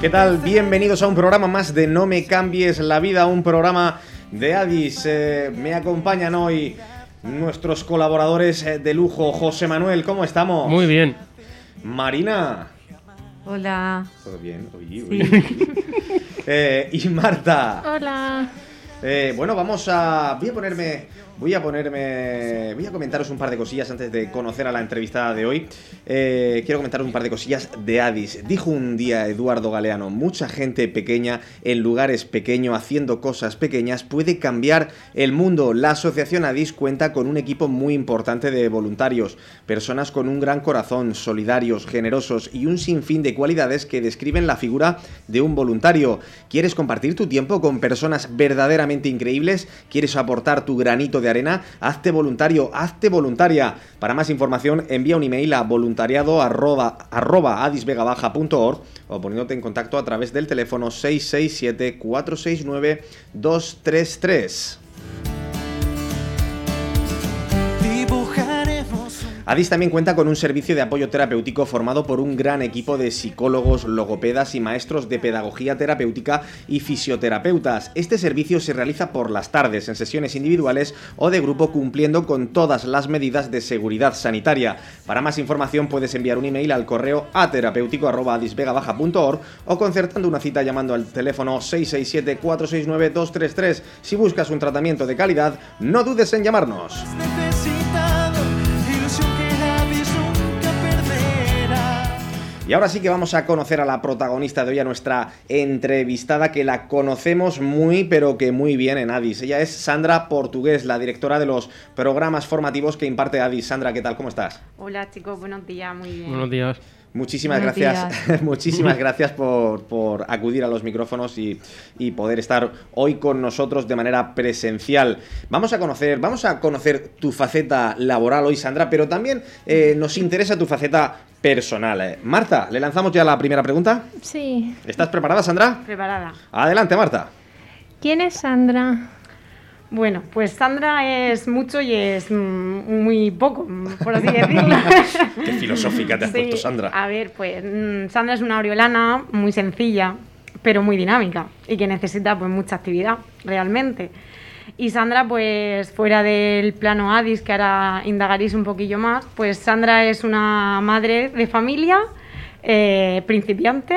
¿Qué tal? Bienvenidos a un programa más de No me cambies la vida, un programa de Adis. Eh, me acompañan hoy nuestros colaboradores eh, de lujo. José Manuel, ¿cómo estamos? Muy bien. Marina. Hola. ¿Todo bien? Oye, oye. Eh, y Marta. Hola. Eh, bueno, vamos a. Voy a ponerme. Voy a ponerme. Voy a comentaros un par de cosillas antes de conocer a la entrevistada de hoy. Eh, quiero comentaros un par de cosillas de Addis. Dijo un día Eduardo Galeano: mucha gente pequeña en lugares pequeños haciendo cosas pequeñas puede cambiar el mundo. La asociación Addis cuenta con un equipo muy importante de voluntarios, personas con un gran corazón, solidarios, generosos y un sinfín de cualidades que describen la figura de un voluntario. ¿Quieres compartir tu tiempo con personas verdaderamente increíbles? ¿Quieres aportar tu granito de arena? Hazte voluntario, hazte voluntaria. Para más información, envía un email a voluntariado arroba, arroba o poniéndote en contacto a través del teléfono 667 469 233. Adis también cuenta con un servicio de apoyo terapéutico formado por un gran equipo de psicólogos, logopedas y maestros de pedagogía terapéutica y fisioterapeutas. Este servicio se realiza por las tardes en sesiones individuales o de grupo cumpliendo con todas las medidas de seguridad sanitaria. Para más información puedes enviar un email al correo aterapéutico@adisvegabaja.org o concertando una cita llamando al teléfono 667-469-233. Si buscas un tratamiento de calidad, no dudes en llamarnos. Y ahora sí que vamos a conocer a la protagonista de hoy, a nuestra entrevistada, que la conocemos muy, pero que muy bien en Adis. Ella es Sandra Portugués, la directora de los programas formativos que imparte Adis. Sandra, ¿qué tal? ¿Cómo estás? Hola chicos, buenos días, muy bien. Buenos días. Muchísimas Buenos gracias, muchísimas gracias por, por acudir a los micrófonos y, y poder estar hoy con nosotros de manera presencial. Vamos a conocer, vamos a conocer tu faceta laboral hoy, Sandra, pero también eh, nos interesa tu faceta personal. eh. Marta, le lanzamos ya la primera pregunta. Sí. ¿Estás preparada, Sandra? Preparada. Adelante, Marta. ¿Quién es Sandra? Bueno, pues Sandra es mucho y es mm, muy poco, mm, por así decirlo. Qué filosófica te has Sí, puesto, Sandra. A ver, pues mm, Sandra es una oriolana muy sencilla, pero muy dinámica y que necesita pues mucha actividad, realmente. Y Sandra, pues fuera del plano Adis, que ahora indagaréis un poquillo más, pues Sandra es una madre de familia, eh, principiante,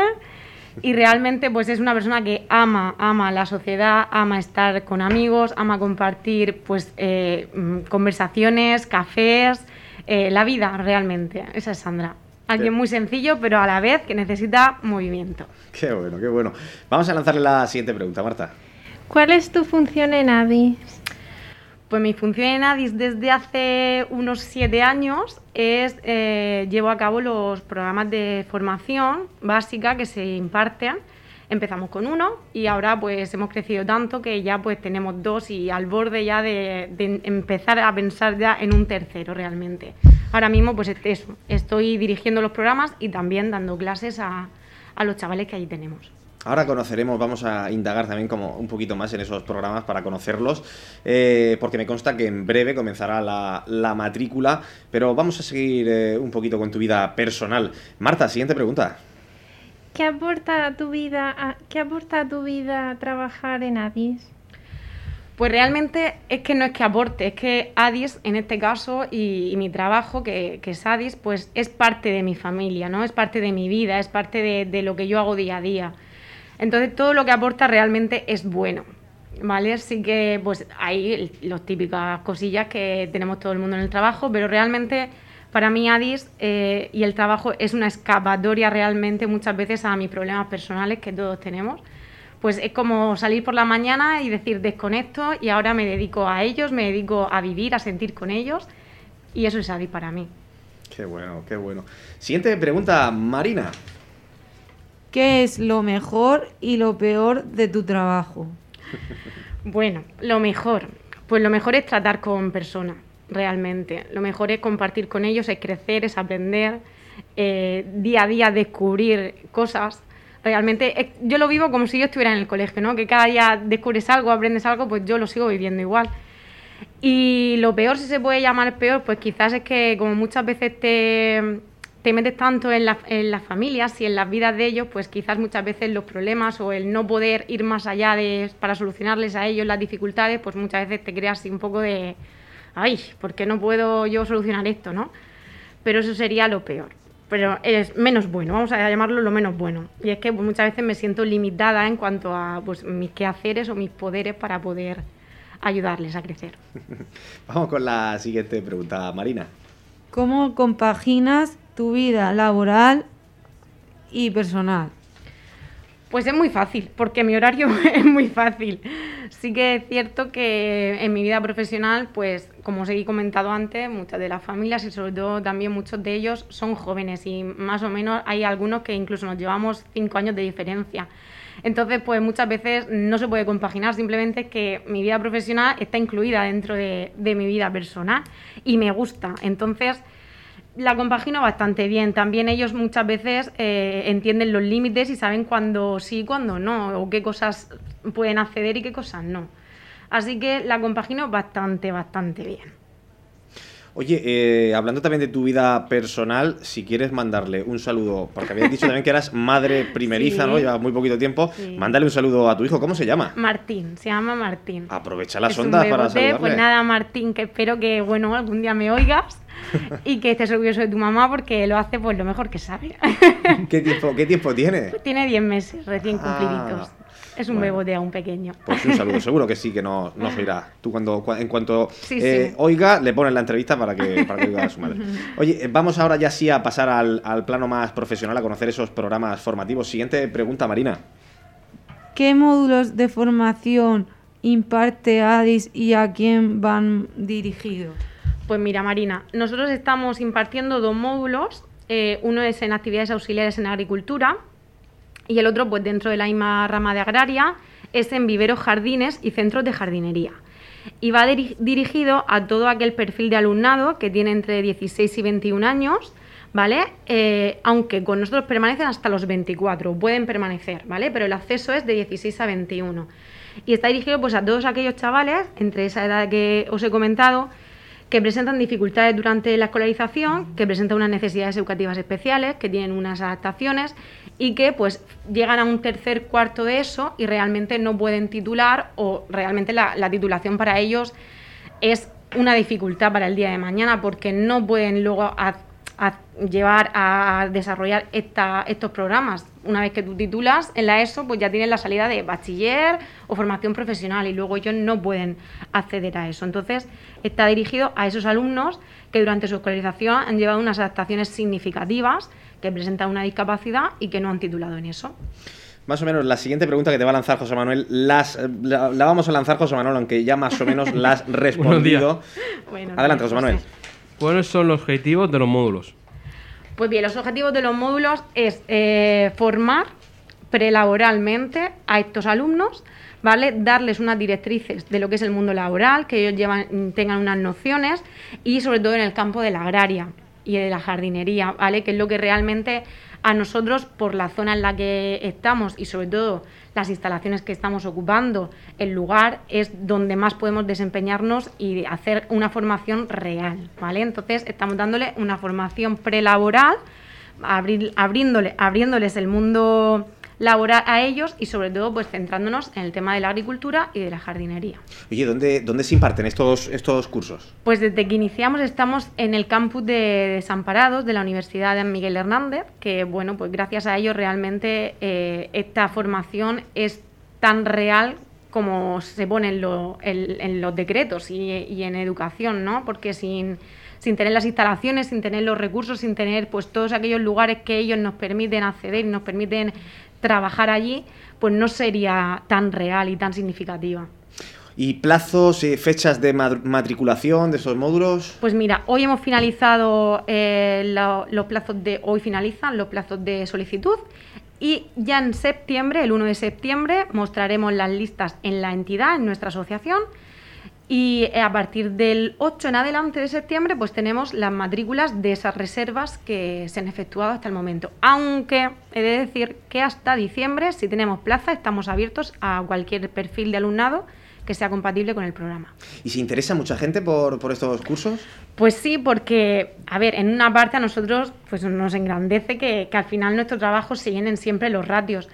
y realmente pues es una persona que ama, ama la sociedad, ama estar con amigos, ama compartir pues eh, mm, conversaciones, cafés, eh, la vida realmente. Esa es Sandra. Alguien muy sencillo, pero a la vez que necesita movimiento. Qué bueno, qué bueno. Vamos a lanzarle la siguiente pregunta, Marta. ¿Cuál es tu función en ADI? Pues mi función en ADIS desde hace unos siete años es eh, llevo a cabo los programas de formación básica que se imparten. Empezamos con uno y ahora pues hemos crecido tanto que ya pues tenemos dos y al borde ya de, empezar a pensar ya en un tercero realmente. Ahora mismo pues eso, estoy dirigiendo los programas y también dando clases a, a los chavales que allí tenemos. Ahora conoceremos, vamos a indagar también como un poquito más en esos programas para conocerlos, eh, porque me consta que en breve comenzará la, la matrícula, pero vamos a seguir eh, un poquito con tu vida personal. Marta, siguiente pregunta. ¿Qué aporta a tu vida, a- ¿qué aporta a tu vida trabajar en ADIS? Pues realmente es que no es que aporte, es que Adis, en este caso, y, y mi trabajo, que, que es Adis, pues es parte de mi familia, ¿no? Es parte de mi vida, es parte de, de lo que yo hago día a día. Entonces todo lo que aporta realmente es bueno, ¿vale? Sí que pues hay los típicas cosillas que tenemos todo el mundo en el trabajo, pero realmente para mí Adis eh, y el trabajo es una escapatoria realmente muchas veces a mis problemas personales que todos tenemos pues es como salir por la mañana y decir desconecto y ahora me dedico a ellos, me dedico a vivir, a sentir con ellos y eso es Adis para mí. Qué bueno, qué bueno. Siguiente pregunta, Marina. ¿Qué es lo mejor y lo peor de tu trabajo? Bueno, lo mejor. Pues lo mejor es tratar con personas, realmente. Lo mejor es compartir con ellos, es crecer, es aprender, eh, día a día descubrir cosas. Realmente yo lo vivo como si yo estuviera en el colegio, ¿no? Que cada día descubres algo, aprendes algo, pues yo lo sigo viviendo igual. Y lo peor, si se puede llamar peor, pues quizás es que como muchas veces te, te metes tanto en, la, en, las familias y en las vidas de ellos, pues quizás muchas veces los problemas o el no poder ir más allá de, para solucionarles a ellos las dificultades, pues muchas veces te creas así un poco de, ay, ¿por qué no puedo yo solucionar esto, no? Pero eso sería lo peor. Pero es menos bueno, vamos a llamarlo lo menos bueno. Y es que pues, muchas veces me siento limitada en cuanto a pues, mis quehaceres o mis poderes para poder ayudarles a crecer. Vamos con la siguiente pregunta, Marina. ¿Cómo compaginas tu vida laboral y personal? Pues es muy fácil, porque mi horario es muy fácil. Sí que es cierto que en mi vida profesional, pues como os he comentado antes, muchas de las familias y sobre todo también muchos de ellos son jóvenes y más o menos hay algunos que incluso nos llevamos cinco años de diferencia. Entonces, pues muchas veces no se puede compaginar, simplemente que mi vida profesional está incluida dentro de, de mi vida personal y me gusta. Entonces, la compagino bastante bien. También ellos muchas veces eh, entienden los límites y saben cuándo sí y cuándo no, o qué cosas pueden acceder y qué cosas no. Así que la compagino bastante, bastante bien. Oye, eh, hablando también de tu vida personal, si quieres mandarle un saludo, porque habías dicho también que eras madre primeriza, Sí. ¿no? Llevas muy poquito tiempo. Sí. Mándale un saludo a tu hijo. ¿Cómo se llama? Martín, se llama Martín. Aprovecha las Es un ondas para bebote, saludarle. Pues nada, Martín, que espero que bueno algún día me oigas y que estés orgulloso de tu mamá porque lo hace pues lo mejor que sabe. ¿Qué tiempo, ¿Qué tiempo tiene? Tiene 10 meses recién Ah, cumpliditos. es un bueno. bebote aún pequeño. Pues un saludo, seguro que sí, que no, no se irá. Tú cuando, cua- en cuanto Sí, eh, sí. oiga, le pones la entrevista para que, para que oiga a su madre. Oye, eh, vamos ahora ya sí a pasar al, al plano más profesional, a conocer esos programas formativos. Siguiente pregunta, Marina. ¿Qué módulos de formación imparte ADIS y a quién van dirigidos? Pues mira, Marina, nosotros estamos impartiendo dos módulos. eh, uno es en actividades auxiliares en agricultura y el otro, pues dentro de la misma rama de agraria, es en viveros, jardines y centros de jardinería. Y va diri- dirigido a todo aquel perfil de alumnado que tiene entre 16 y 21 años, ¿vale? Eh, aunque con nosotros permanecen hasta los 24, pueden permanecer, ¿vale? Pero el acceso es de 16 a 21. Y está dirigido pues a todos aquellos chavales, entre esa edad que os he comentado, que presentan dificultades durante la escolarización, que presentan unas necesidades educativas especiales, que tienen unas adaptaciones y que pues llegan a un tercer cuarto de eso y realmente no pueden titular o realmente la, la titulación para ellos es una dificultad para el día de mañana porque no pueden luego a llevar a desarrollar esta- estos programas. Una vez que tú titulas en la ESO, pues ya tienes la salida de bachiller o formación profesional y luego ellos no pueden acceder a eso. Entonces, está dirigido a esos alumnos que durante su escolarización han llevado unas adaptaciones significativas, que presentan una discapacidad y que no han titulado en eso. Más o menos la siguiente pregunta que te va a lanzar José Manuel, las, la, la vamos a lanzar José Manuel, aunque ya más o menos la has respondido. Bueno, Adelante, José Manuel. ¿Cuáles son los objetivos de los módulos? Pues bien, los objetivos de los módulos es eh, formar prelaboralmente a estos alumnos, ¿vale? Darles unas directrices de lo que es el mundo laboral, que ellos llevan, tengan unas nociones y sobre todo en el campo de la agraria y de la jardinería, ¿vale? Que es lo que realmente a nosotros, por la zona en la que estamos y sobre todo las instalaciones que estamos ocupando, el lugar es donde más podemos desempeñarnos y hacer una formación real, ¿vale? Entonces estamos dándole una formación prelaboral, abriéndole, abriéndoles el mundo laboral a ellos y sobre todo pues centrándonos en el tema de la agricultura y de la jardinería. Oye, ¿dónde, dónde se imparten estos, estos cursos? Pues desde que iniciamos estamos en el campus de Desamparados de la Universidad de Miguel Hernández, que bueno, pues gracias a ellos realmente eh, esta formación es tan real como se pone en, lo- en- en los decretos y, y en educación, ¿no? Porque sin, sin tener las instalaciones, sin tener los recursos, sin tener pues todos aquellos lugares que ellos nos permiten acceder y nos permiten trabajar allí, pues no sería tan real y tan significativa. ¿Y plazos y fechas de ma- matriculación de esos módulos? Pues mira, hoy hemos finalizado eh, lo- los plazos de hoy finalizan los plazos de solicitud y ya en septiembre, el 1 de septiembre, mostraremos las listas en la entidad, en nuestra asociación. Y eh, a partir del 8 en adelante de septiembre, pues tenemos las matrículas de esas reservas que se han efectuado hasta el momento. Aunque he de decir que hasta diciembre, si tenemos plaza, estamos abiertos a cualquier perfil de alumnado que sea compatible con el programa. ¿Y se interesa mucha gente por, por estos cursos? Pues sí, porque, a ver, en una parte a nosotros pues nos engrandece que, que al final nuestro trabajo se llenen siempre los ratios,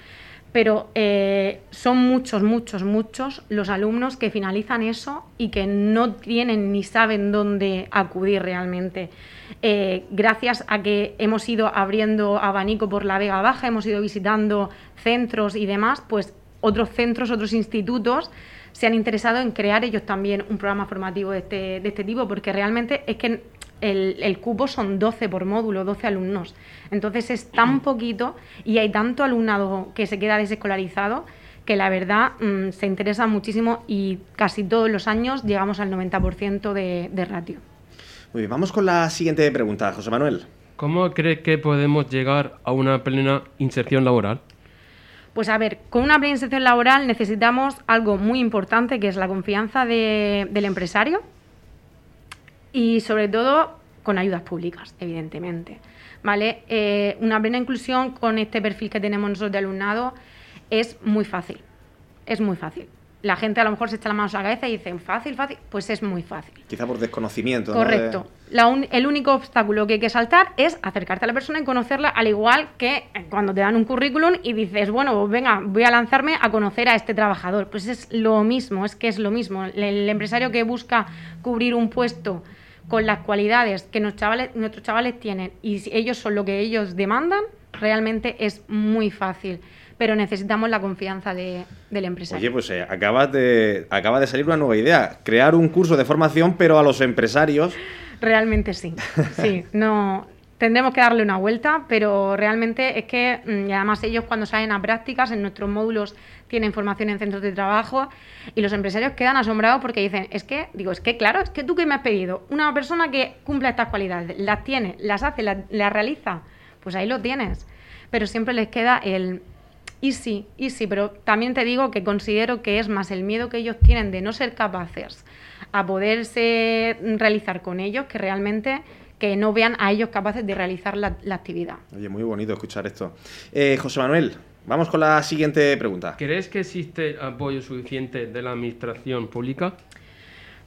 pero eh, son muchos, muchos, muchos los alumnos que finalizan eso y que no tienen ni saben dónde acudir realmente. Eh, gracias a que hemos ido abriendo abanico por la Vega Baja, hemos ido visitando centros y demás, pues otros centros, otros institutos se han interesado en crear ellos también un programa formativo de este, de este tipo, porque realmente es que el, el cupo son 12 por módulo, 12 alumnos. Entonces es tan poquito y hay tanto alumnado que se queda desescolarizado que la verdad mm, se interesa muchísimo y casi todos los años llegamos al 90% de, de ratio. Muy bien, vamos con la siguiente pregunta, José Manuel. ¿Cómo crees que podemos llegar a una plena inserción laboral? Pues a ver, con una preinserción laboral necesitamos algo muy importante que es la confianza de- del empresario y sobre todo con ayudas públicas, evidentemente. ¿Vale? Eh, una plena inclusión con este perfil que tenemos nosotros de alumnado es muy fácil. Es muy fácil. La gente a lo mejor se echa la mano a la cabeza y dice, fácil, fácil. Pues es muy fácil. Quizá por desconocimiento. ¿no? Correcto. La un- el único obstáculo que hay que saltar es acercarte a la persona y conocerla, al igual que cuando te dan un currículum y dices, bueno, pues venga, voy a lanzarme a conocer a este trabajador. Pues es lo mismo, es que es lo mismo. El, el empresario que busca cubrir un puesto con las cualidades que nuestros chavales, nuestros chavales tienen y si ellos son lo que ellos demandan, realmente es muy fácil. Pero necesitamos la confianza de- del empresario. Oye, pues eh, acabas de, acaba de salir una nueva idea. Crear un curso de formación, pero a los empresarios. Realmente sí, sí, no tendremos que darle una vuelta, pero realmente es que mm, además ellos cuando salen a prácticas en nuestros módulos tienen formación en centros de trabajo y los empresarios quedan asombrados porque dicen, es que digo, es que claro, es que tú que me has pedido una persona que cumpla estas cualidades, las tiene, las hace, las, las realiza, pues ahí lo tienes. Pero siempre les queda el y sí, y sí, pero también te digo que considero que es más el miedo que ellos tienen de no ser capaces a poderse realizar con ellos que realmente que no vean a ellos capaces de realizar la, la actividad. Oye, muy bonito escuchar esto. Eh, José Manuel, vamos con la siguiente pregunta. ¿Crees que existe apoyo suficiente de la administración pública?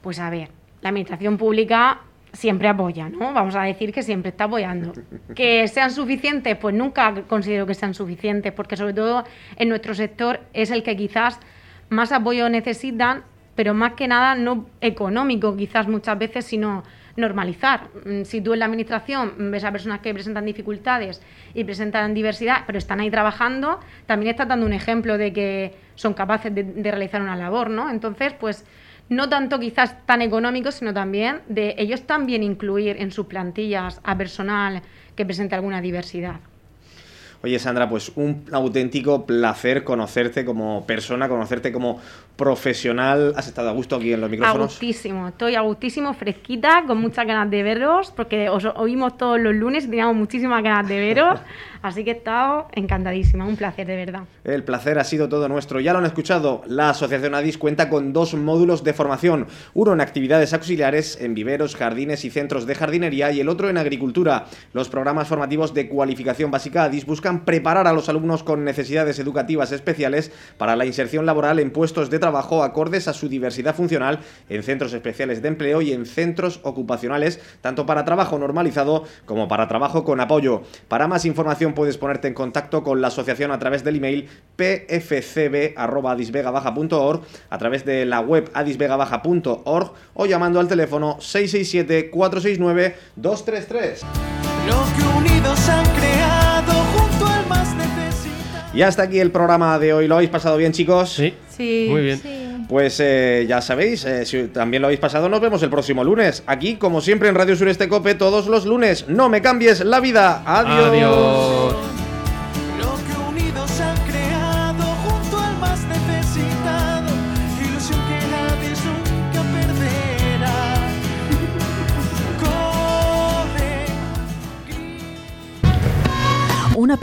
Pues a ver, la administración pública siempre apoya, ¿no? Vamos a decir que siempre está apoyando. Que sean suficientes, pues nunca considero que sean suficientes, porque sobre todo en nuestro sector es el que quizás más apoyo necesitan, pero más que nada no económico, quizás muchas veces, sino normalizar. Mm, Si tú en la administración ves a personas que presentan dificultades y presentan diversidad, pero están ahí trabajando, también estás dando un ejemplo de que son capaces de, de realizar una labor, ¿no? Entonces, pues no tanto quizás tan económico, sino también de ellos también incluir en sus plantillas a personal que presente alguna diversidad. Oye, Sandra, pues un auténtico placer conocerte como persona, conocerte como profesional. ¿Has estado a gusto aquí en los A micrófonos? gustísimo, estoy a gustísimo, fresquita, con muchas ganas de veros, porque os oímos todos los lunes y teníamos muchísimas ganas de veros, así que he estado encantadísima, un placer de verdad. El placer ha sido todo nuestro. Ya lo han escuchado, la Asociación ADIS cuenta con dos módulos de formación, uno en actividades auxiliares en viveros, jardines y centros de jardinería y el otro en agricultura. Los programas formativos de cualificación básica ADIS buscan preparar a los alumnos con necesidades educativas especiales para la inserción laboral en puestos de trabajo acordes a su diversidad funcional en centros especiales de empleo y en centros ocupacionales, tanto para trabajo normalizado como para trabajo con apoyo. Para más información puedes ponerte en contacto con la asociación a través del email pfcb.adisvegabaja.org, a través de la web adisvegabaja.org o llamando al teléfono 667-469-233. Lo que unidos han creado junto al más necesitado. Y hasta aquí el programa de hoy. ¿Lo habéis pasado bien, chicos? Sí. Sí. Muy bien. Sí. Pues eh, ya sabéis, eh, si también lo habéis pasado, nos vemos el próximo lunes. Aquí, como siempre, en Radio Sureste Cope, todos los lunes. No me cambies la vida. Adiós. Adiós.